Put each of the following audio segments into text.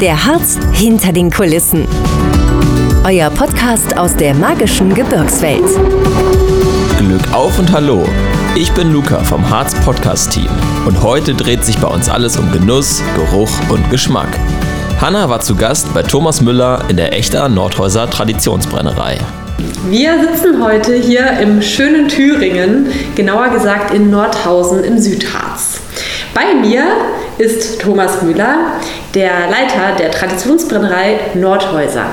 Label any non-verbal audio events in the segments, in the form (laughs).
Der Harz hinter den Kulissen. Euer Podcast aus der magischen Gebirgswelt. Glück auf und hallo. Ich bin Luca vom Harz Podcast Team und heute dreht sich bei uns alles um Genuss, Geruch und Geschmack. Hanna war zu Gast bei Thomas Müller in der Echter Nordhäuser Traditionsbrennerei. Wir sitzen heute hier im schönen Thüringen, genauer gesagt in Nordhausen im Südharz. Bei mir ist Thomas Müller, der Leiter der Traditionsbrennerei Nordhäuser.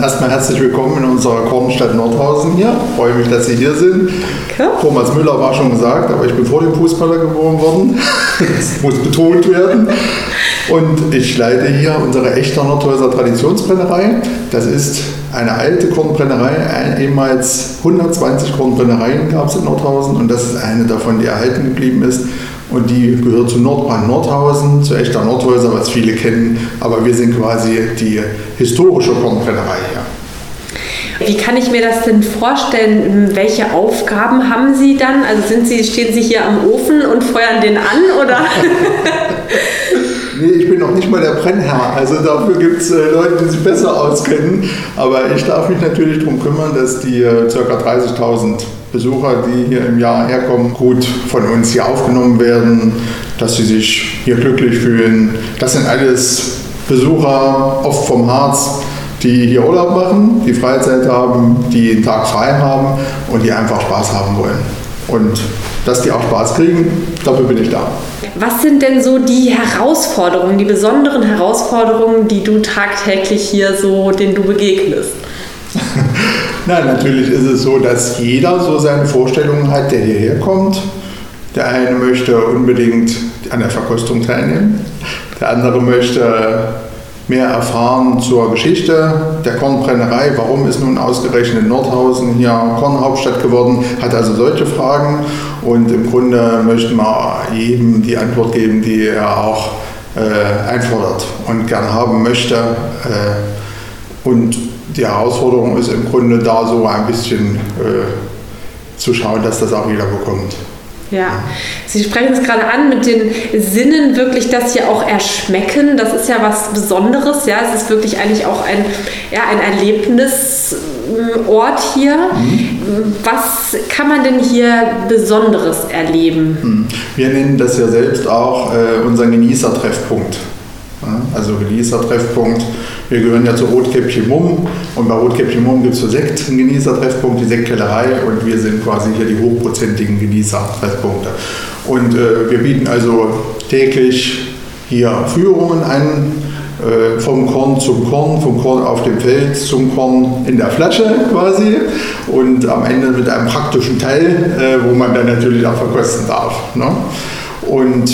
Erstmal herzlich willkommen in unserer Kornstadt Nordhausen hier. Ich freue mich, dass Sie hier sind. Okay. Thomas Müller war schon gesagt, aber ich bin vor dem Fußballer geboren worden. Das muss betont werden. Und ich leite hier unsere echte Nordhäuser Traditionsbrennerei. Das ist eine alte Kornbrennerei. Ehemals 120 Kornbrennereien gab es in Nordhausen und das ist eine davon, die erhalten geblieben ist. Und die gehört zu Nordbrand Nordhausen, zu echter Nordhäuser, was viele kennen. Aber wir sind quasi die historische Kornbrennerei hier. Wie kann ich mir das denn vorstellen? Welche Aufgaben haben Sie dann? Also sind Sie, stehen Sie hier am Ofen und feuern den an oder? (laughs) nee, ich bin noch nicht mal der Brennherr. Also dafür gibt es äh, Leute, die sich besser auskennen. Aber ich darf mich natürlich darum kümmern, dass die äh, ca. 30.000 Besucher, die hier im Jahr herkommen, gut von uns hier aufgenommen werden, dass sie sich hier glücklich fühlen. Das sind alles Besucher, oft vom Harz, die hier Urlaub machen, die Freizeit haben, die einen Tag frei haben und die einfach Spaß haben wollen. Und dass die auch Spaß kriegen, dafür bin ich da. Was sind denn so die Herausforderungen, die besonderen Herausforderungen, die du tagtäglich hier so, denen du begegnest? Nein, natürlich ist es so, dass jeder so seine Vorstellungen hat, der hierher kommt. Der eine möchte unbedingt an der Verkostung teilnehmen, der andere möchte mehr erfahren zur Geschichte der Kornbrennerei. Warum ist nun ausgerechnet Nordhausen hier Kornhauptstadt geworden? Hat also solche Fragen und im Grunde möchten wir jedem die Antwort geben, die er auch äh, einfordert und gern haben möchte. Äh, und die Herausforderung ist im Grunde da so ein bisschen äh, zu schauen, dass das auch jeder bekommt. Ja, Sie sprechen es gerade an mit den Sinnen, wirklich das hier auch erschmecken. Das ist ja was Besonderes. Ja, es ist wirklich eigentlich auch ein, ja, ein Erlebnisort hier. Mhm. Was kann man denn hier Besonderes erleben? Mhm. Wir nennen das ja selbst auch äh, unseren Genießertreffpunkt. Also Genießertreffpunkt wir gehören ja zu Rotkäppchen Mumm und bei Rotkäppchen Mumm gibt es für Sekt einen Genießertreffpunkt, die Sektkellerei und wir sind quasi hier die hochprozentigen Genießertreffpunkte. Und äh, wir bieten also täglich hier Führungen an, äh, vom Korn zum Korn, vom Korn auf dem Feld zum Korn in der Flasche quasi und am Ende mit einem praktischen Teil, äh, wo man dann natürlich auch verkosten darf. Ne? Und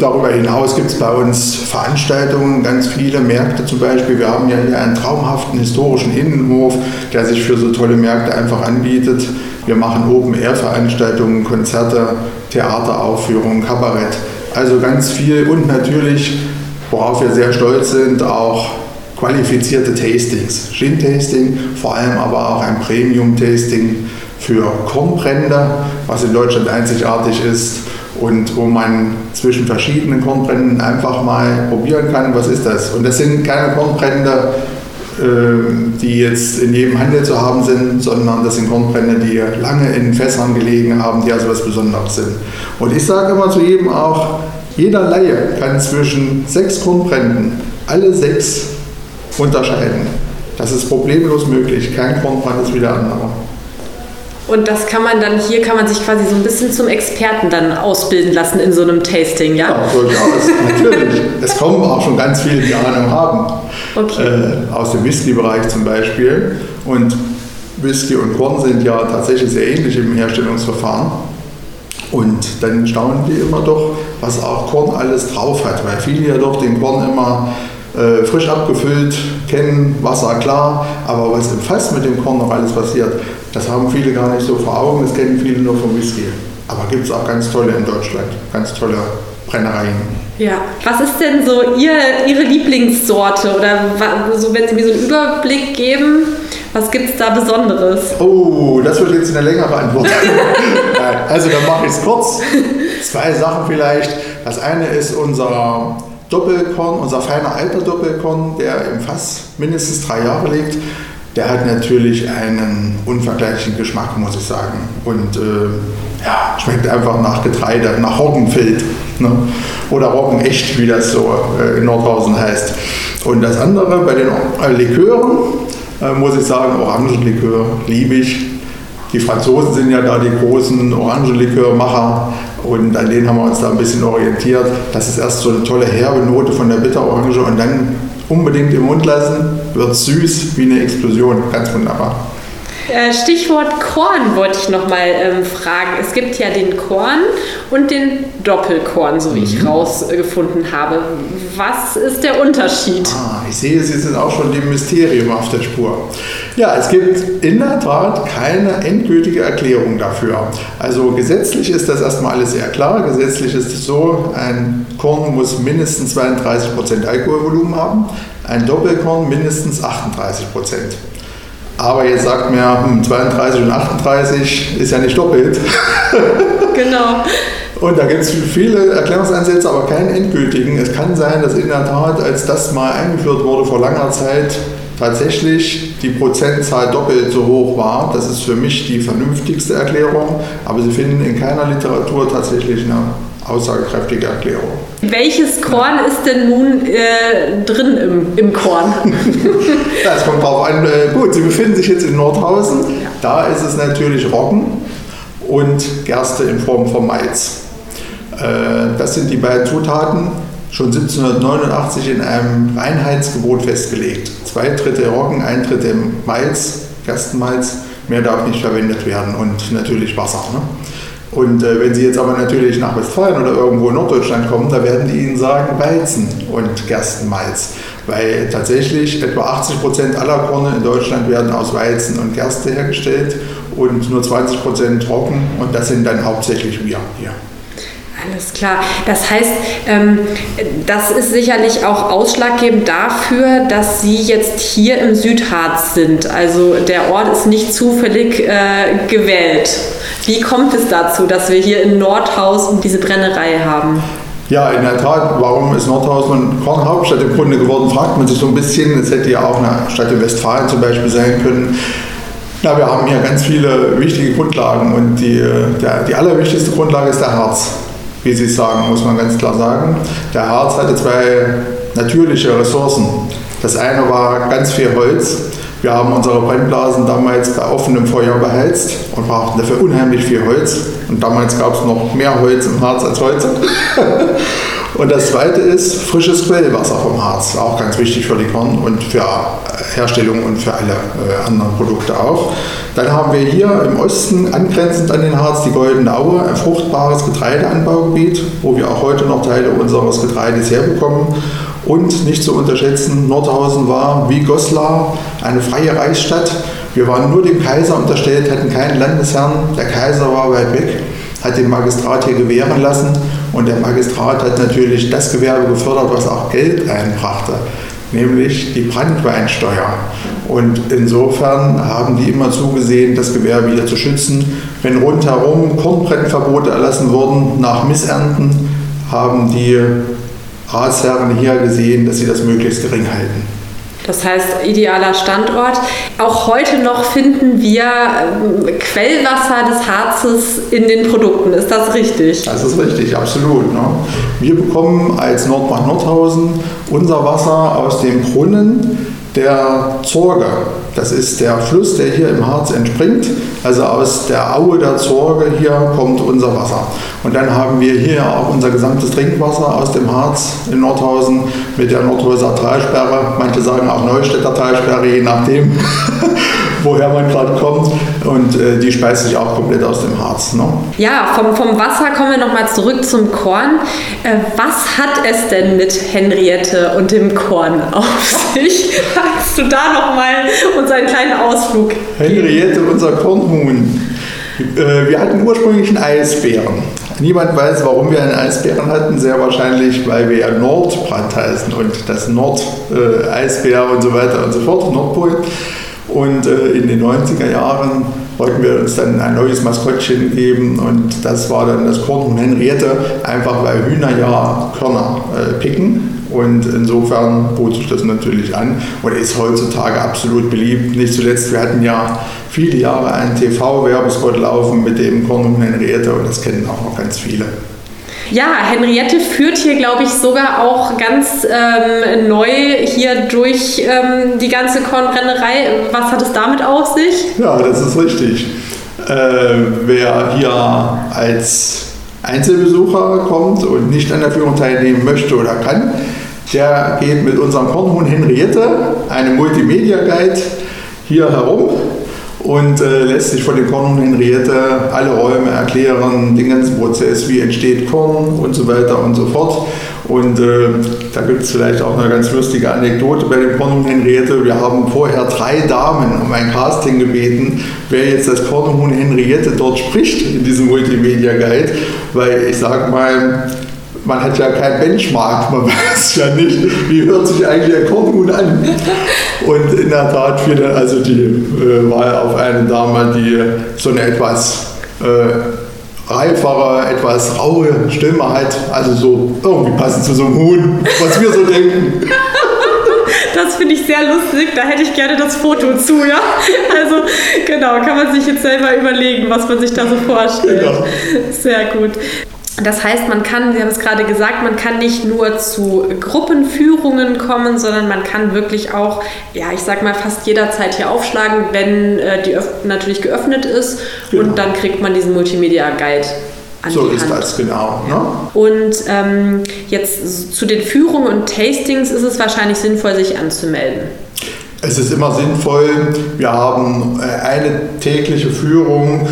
Darüber hinaus gibt es bei uns Veranstaltungen, ganz viele Märkte zum Beispiel. Wir haben ja hier einen traumhaften historischen Innenhof, der sich für so tolle Märkte einfach anbietet. Wir machen Open-Air-Veranstaltungen, Konzerte, Theateraufführungen, Kabarett. Also ganz viel und natürlich, worauf wir sehr stolz sind, auch qualifizierte Tastings. Gin-Tasting, vor allem aber auch ein Premium-Tasting für Kornbrände, was in Deutschland einzigartig ist und wo man zwischen verschiedenen Kornbränden einfach mal probieren kann, was ist das. Und das sind keine Kornbrände, äh, die jetzt in jedem Handel zu haben sind, sondern das sind Kornbrände, die lange in Fässern gelegen haben, die also was Besonderes sind. Und ich sage immer zu jedem auch, jeder Laie kann zwischen sechs Kornbränden alle sechs unterscheiden. Das ist problemlos möglich. Kein Kornbrand ist wie der andere. Und das kann man dann, hier kann man sich quasi so ein bisschen zum Experten dann ausbilden lassen in so einem Tasting, ja? Ja, durchaus, natürlich. (laughs) Es kommen auch schon ganz viele, die Ahnung haben. Okay. Äh, aus dem Whisky-Bereich zum Beispiel. Und Whisky und Korn sind ja tatsächlich sehr ähnlich im Herstellungsverfahren. Und dann staunen die immer doch, was auch Korn alles drauf hat, weil viele ja doch den Korn immer äh, frisch abgefüllt kennen, Wasser klar, aber was im Fass mit dem Korn noch alles passiert, das haben viele gar nicht so vor Augen, das kennen viele nur vom Whisky. Aber gibt es auch ganz tolle in Deutschland, ganz tolle Brennereien. Ja, was ist denn so Ihr, Ihre Lieblingssorte? Oder so, wenn Sie mir so einen Überblick geben, was gibt es da Besonderes? Oh, das wird jetzt eine längere Antwort. (laughs) also dann mache ich es kurz. Zwei Sachen vielleicht. Das eine ist unser Doppelkorn, unser feiner alter Doppelkorn, der im Fass mindestens drei Jahre liegt, der hat natürlich einen unvergleichlichen Geschmack, muss ich sagen. Und äh, ja, schmeckt einfach nach Getreide, nach Roggenfeld. Ne? Oder Roggenecht, wie das so äh, in Nordhausen heißt. Und das andere bei den äh, Likören, äh, muss ich sagen, Orangenlikör liebe ich. Die Franzosen sind ja da die großen Orangenlikörmacher und an denen haben wir uns da ein bisschen orientiert. Das ist erst so eine tolle herbe Note von der Bitterorange und dann unbedingt im Mund lassen, wird süß wie eine Explosion. Ganz wunderbar. Äh, Stichwort Korn wollte ich nochmal ähm, fragen. Es gibt ja den Korn und den Doppelkorn, so wie mhm. ich rausgefunden habe. Was ist der Unterschied? Ah, ich sehe, Sie sind auch schon dem Mysterium auf der Spur. Ja, es gibt in der Tat keine endgültige Erklärung dafür. Also gesetzlich ist das erstmal alles sehr klar. Gesetzlich ist es so, ein Korn muss mindestens 32% Alkoholvolumen haben, ein Doppelkorn mindestens 38%. Aber jetzt sagt mir, 32 hm, und 38 ist ja nicht doppelt. genau. Und da gibt es viele Erklärungsansätze, aber keinen endgültigen. Es kann sein, dass in der Tat, als das mal eingeführt wurde vor langer Zeit, tatsächlich die Prozentzahl doppelt so hoch war. Das ist für mich die vernünftigste Erklärung, aber Sie finden in keiner Literatur tatsächlich eine aussagekräftige Erklärung. Welches Korn ist denn nun äh, drin im, im Korn? (laughs) das kommt drauf an. Äh, gut, Sie befinden sich jetzt in Nordhausen. Da ist es natürlich Roggen und Gerste in Form von Malz. Äh, das sind die beiden Zutaten, schon 1789 in einem Reinheitsgebot festgelegt. Zwei Drittel Roggen, ein Drittel Malz, Gerstenmalz. Mehr darf nicht verwendet werden und natürlich Wasser. Ne? Und äh, wenn Sie jetzt aber natürlich nach Westfalen oder irgendwo in Norddeutschland kommen, da werden die Ihnen sagen Weizen und Gerstenmalz. Weil tatsächlich etwa 80 Prozent aller Korne in Deutschland werden aus Weizen und Gerste hergestellt und nur 20 Prozent trocken und das sind dann hauptsächlich wir hier. Alles klar. Das heißt, ähm, das ist sicherlich auch ausschlaggebend dafür, dass Sie jetzt hier im Südharz sind. Also der Ort ist nicht zufällig äh, gewählt. Wie kommt es dazu, dass wir hier in Nordhausen diese Brennerei haben? Ja, in der Tat, warum ist Nordhausen Kornhauptstadt im Grunde geworden, fragt man sich so ein bisschen. Es hätte ja auch eine Stadt in Westfalen zum Beispiel sein können. Ja, wir haben hier ganz viele wichtige Grundlagen und die, der, die allerwichtigste Grundlage ist der Harz wie Sie sagen, muss man ganz klar sagen. Der Harz hatte zwei natürliche Ressourcen. Das eine war ganz viel Holz. Wir haben unsere Brennblasen damals bei offenem Feuer beheizt und brauchten dafür unheimlich viel Holz. Und damals gab es noch mehr Holz im Harz als heute. (laughs) Und das zweite ist frisches Quellwasser vom Harz, auch ganz wichtig für die Korn und für Herstellung und für alle äh, anderen Produkte auch. Dann haben wir hier im Osten angrenzend an den Harz die Goldene Aue, ein fruchtbares Getreideanbaugebiet, wo wir auch heute noch Teile unseres Getreides herbekommen. Und nicht zu unterschätzen, Nordhausen war wie Goslar eine freie Reichsstadt. Wir waren nur dem Kaiser unterstellt, hatten keinen Landesherrn. Der Kaiser war weit weg, hat den Magistrat hier gewähren lassen und der Magistrat hat natürlich das Gewerbe gefördert, was auch Geld einbrachte, nämlich die Brandweinsteuer. Und insofern haben die immer zugesehen, das Gewerbe wieder zu schützen. Wenn rundherum Kornbrennverbote erlassen wurden nach Missernten, haben die Ratsherren hier gesehen, dass sie das möglichst gering halten. Das heißt, idealer Standort. Auch heute noch finden wir ähm, Quellwasser des Harzes in den Produkten. Ist das richtig? Das ist richtig, absolut. Ne? Wir bekommen als Nordbahn Nordhausen unser Wasser aus dem Brunnen der Zorge. Das ist der Fluss, der hier im Harz entspringt. Also aus der Aue der Zorge hier kommt unser Wasser. Und dann haben wir hier auch unser gesamtes Trinkwasser aus dem Harz in Nordhausen mit der Nordhäuser Talsperre. Manche sagen auch Neustädter Talsperre, je nachdem, (laughs) woher man gerade kommt. Und äh, die speist sich auch komplett aus dem Harz. Ne? Ja, vom, vom Wasser kommen wir nochmal zurück zum Korn. Äh, was hat es denn mit Henriette und dem Korn auf sich? (laughs) Kannst du da nochmal uns einen kleinen Ausflug Henriette, unser Kornhuhn. Äh, wir hatten ursprünglich einen Eisbären. Niemand weiß, warum wir einen Eisbären hatten. Sehr wahrscheinlich, weil wir ja Nordbrand heißen und das Nord-Eisbär äh, und so weiter und so fort, Nordpol. Und äh, in den 90er Jahren wollten wir uns dann ein neues Maskottchen geben und das war dann das Kornhuhn Henriette, einfach weil Hühner ja Körner äh, picken und insofern bot sich das natürlich an und ist heutzutage absolut beliebt. Nicht zuletzt, wir hatten ja viele Jahre einen TV-Werbespot laufen mit dem Kornhuhn Henriette und das kennen auch noch ganz viele. Ja, Henriette führt hier, glaube ich, sogar auch ganz ähm, neu hier durch ähm, die ganze Kornbrennerei. Was hat es damit auf sich? Ja, das ist richtig. Äh, wer hier als Einzelbesucher kommt und nicht an der Führung teilnehmen möchte oder kann, der geht mit unserem Kornhuhn Henriette, einem Multimedia-Guide, hier herum und äh, lässt sich von den Korn Henriette alle Räume erklären, den ganzen Prozess, wie entsteht Korn und so weiter und so fort. Und äh, da gibt es vielleicht auch eine ganz lustige Anekdote bei dem Kornhuhn Henriette. Wir haben vorher drei Damen um ein Casting gebeten, wer jetzt das Kornhuhn Henriette dort spricht in diesem Multimedia Guide, weil ich sage mal, man hat ja kein Benchmark, man (laughs) weiß ja nicht, wie hört sich eigentlich ein Kornhuhn an. Und in der Tat fiel dann also die äh, Wahl auf eine Dame, die so eine etwas äh, reifere, etwas raue Stimme hat, also so irgendwie passend zu so einem Huhn, was wir so denken. Das finde ich sehr lustig. Da hätte ich gerne das Foto zu, ja. Also genau, kann man sich jetzt selber überlegen, was man sich da so vorstellt. Genau. Sehr gut. Das heißt, man kann, Sie haben es gerade gesagt, man kann nicht nur zu Gruppenführungen kommen, sondern man kann wirklich auch, ja, ich sag mal, fast jederzeit hier aufschlagen, wenn äh, die natürlich geöffnet ist genau. und dann kriegt man diesen Multimedia Guide. An so ist das, genau. Ne? Und ähm, jetzt zu den Führungen und Tastings ist es wahrscheinlich sinnvoll, sich anzumelden. Es ist immer sinnvoll. Wir haben äh, eine tägliche Führung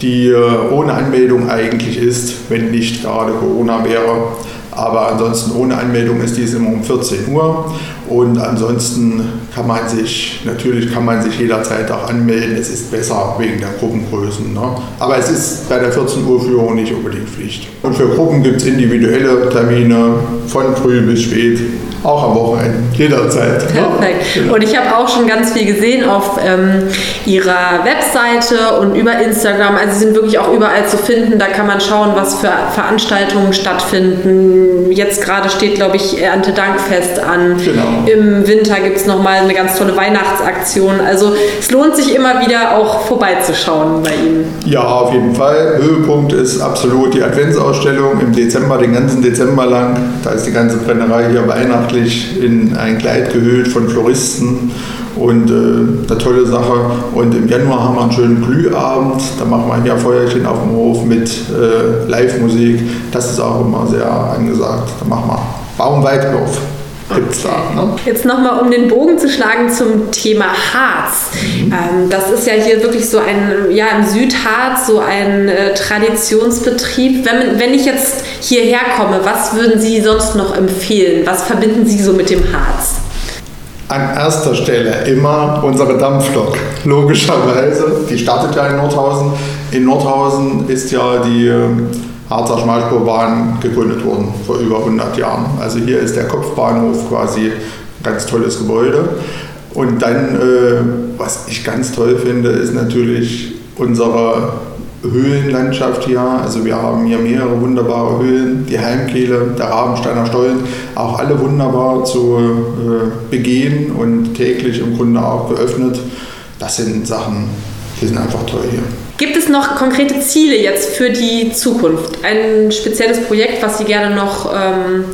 die äh, ohne Anmeldung eigentlich ist, wenn nicht gerade Corona wäre. Aber ansonsten ohne Anmeldung ist dies immer um 14 Uhr. Und ansonsten kann man sich, natürlich kann man sich jederzeit auch anmelden. Es ist besser wegen der Gruppengrößen. Ne? Aber es ist bei der 14 Uhr Führung nicht unbedingt Pflicht. Und für Gruppen gibt es individuelle Termine von früh bis spät auch am Wochenende, jederzeit. Perfekt. Genau. Und ich habe auch schon ganz viel gesehen auf ähm, ihrer Webseite und über Instagram. Also sie sind wirklich auch überall zu finden. Da kann man schauen, was für Veranstaltungen stattfinden. Jetzt gerade steht, glaube ich, Erntedankfest an. Genau. Im Winter gibt es nochmal eine ganz tolle Weihnachtsaktion. Also es lohnt sich immer wieder auch vorbeizuschauen bei Ihnen. Ja, auf jeden Fall. Höhepunkt ist absolut die Adventsausstellung im Dezember, den ganzen Dezember lang. Da ist die ganze Brennerei hier Weihnachten weihnachtlich in ein Kleid gehüllt von Floristen und äh, eine tolle Sache. Und im Januar haben wir einen schönen Glühabend. Da machen wir ein Jahr Feuerchen auf dem Hof mit äh, Live-Musik. Das ist auch immer sehr angesagt. Da machen wir Baumweitwurf gibt's da. Ne? Jetzt nochmal, um den Bogen zu schlagen zum Thema Harz. Mhm. Ähm, das ist ja hier wirklich so ein, ja, im Südharz so ein äh, Traditionsbetrieb. Wenn, wenn ich jetzt hierher komme, was würden Sie sonst noch empfehlen? Was verbinden Sie so mit dem Harz? An erster Stelle immer unsere Dampflok, logischerweise. Die startet ja in Nordhausen. In Nordhausen ist ja die ähm, Harzer Schmalspurbahn gegründet worden vor über 100 Jahren. Also hier ist der Kopfbahnhof quasi ein ganz tolles Gebäude. Und dann, äh, was ich ganz toll finde, ist natürlich unsere Höhlenlandschaft hier. Also wir haben hier mehrere wunderbare Höhlen, die Heimkehle, der Rabensteiner Stollen, auch alle wunderbar zu äh, begehen und täglich im Grunde auch geöffnet. Das sind Sachen, die sind einfach toll hier. Gibt es noch konkrete Ziele jetzt für die Zukunft? Ein spezielles Projekt, was Sie gerne noch ähm,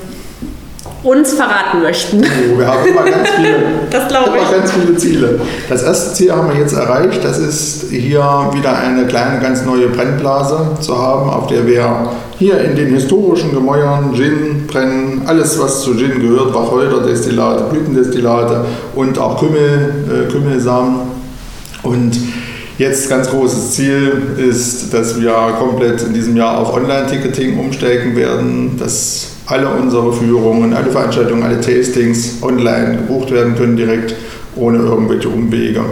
uns verraten möchten? Oh, wir haben immer ganz viele, (laughs) das immer ich. ganz viele Ziele. Das erste Ziel haben wir jetzt erreicht. Das ist hier wieder eine kleine, ganz neue Brennblase zu haben, auf der wir hier in den historischen Gemäuern Gin brennen, alles was zu Gin gehört, Wacholder-Destillate, Blütendestillate und auch Kümmel, äh, Kümmelsamen. Und Jetzt ganz großes Ziel ist, dass wir komplett in diesem Jahr auf Online-Ticketing umsteigen werden, dass alle unsere Führungen, alle Veranstaltungen, alle Tastings online gebucht werden können direkt ohne irgendwelche Umwege.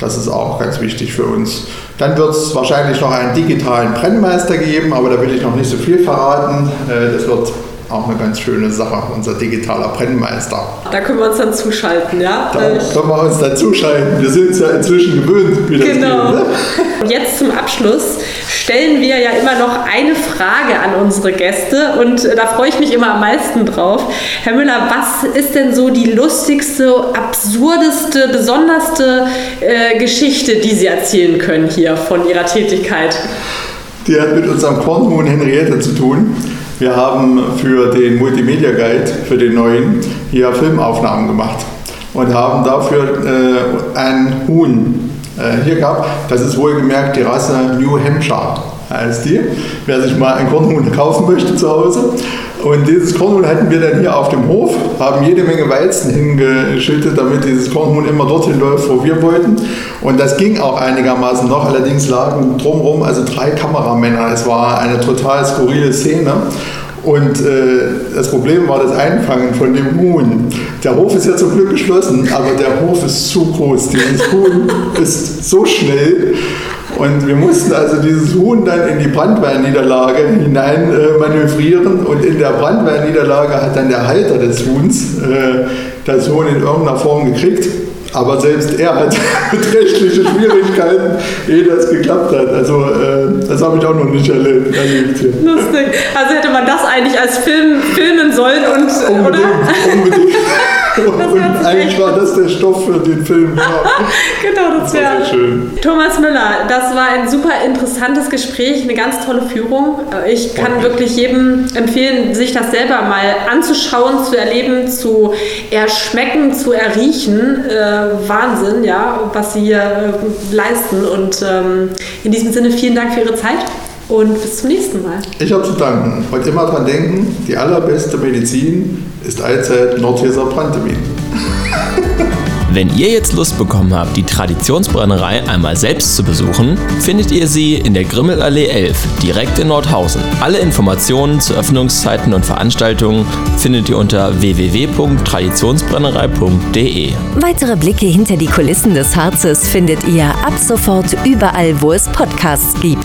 Das ist auch ganz wichtig für uns. Dann wird es wahrscheinlich noch einen digitalen Brennmeister geben, aber da will ich noch nicht so viel verraten. Äh, das wird auch eine ganz schöne Sache, unser digitaler Brennmeister. Da können wir uns dann zuschalten, ja? Da können wir uns dann zuschalten. Wir sind es ja inzwischen gewöhnt, wie das Genau. geht. Ne? Und jetzt zum Abschluss stellen wir ja immer noch eine Frage an unsere Gäste und äh, da freue ich mich immer am meisten drauf. Herr Müller, was ist denn so die lustigste, absurdeste, besonderste äh, Geschichte, die Sie erzählen können hier von Ihrer Tätigkeit? Die hat mit unserem Kornhuhn Henriette zu tun. Wir haben für den Multimedia Guide, für den neuen, hier Filmaufnahmen gemacht und haben dafür äh, ein Huhn äh, hier gehabt. Das ist wohlgemerkt die Rasse New Hampshire heißt die. Wer sich mal ein Kornhuhn kaufen möchte zu Hause. Und dieses Kornhuhn hatten wir dann hier auf dem Hof, haben jede Menge Weizen hingeschüttet, damit dieses Kornhuhn immer dorthin läuft, wo wir wollten. Und das ging auch einigermaßen noch. Allerdings lagen drumherum also drei Kameramänner. Es war eine total skurrile Szene. Und äh, das Problem war das Einfangen von dem Huhn. Der Hof ist ja zum Glück geschlossen, aber der Hof ist zu groß. Dieses Huhn ist so schnell. Und wir mussten also dieses Huhn dann in die Brandweinniederlage hinein äh, manövrieren. Und in der Brandweinniederlage hat dann der Halter des Huhns äh, das Huhn in irgendeiner Form gekriegt. Aber selbst er hat (laughs) beträchtliche Schwierigkeiten, ehe das geklappt hat. Also äh, das habe ich auch noch nicht erlebt. Lustig. Also hätte man das eigentlich als Film filmen sollen und Unbedingt, oder? unbedingt. (laughs) Und eigentlich war das der Stoff für den Film. (laughs) Genau, das Das wäre. sehr schön. Thomas Müller, das war ein super interessantes Gespräch, eine ganz tolle Führung. Ich kann Okay. wirklich jedem empfehlen, sich das selber mal anzuschauen, zu erleben, zu erschmecken, zu erriechen. Äh, Wahnsinn, ja, was Sie hier äh, leisten. Und ähm, in diesem Sinne vielen Dank für Ihre Zeit und bis zum nächsten Mal. Ich habe zu danken. Und immer dran denken, die allerbeste Medizin ist allzeit Nordheser Brandevin. Wenn ihr jetzt Lust bekommen habt, die Traditionsbrennerei einmal selbst zu besuchen, findet ihr sie in der Grimmelallee 11, direkt in Nordhausen. Alle Informationen zu Öffnungszeiten und Veranstaltungen findet ihr unter www.traditionsbrennerei.de. Weitere Blicke hinter die Kulissen des Harzes findet ihr ab sofort überall, wo es Podcasts gibt.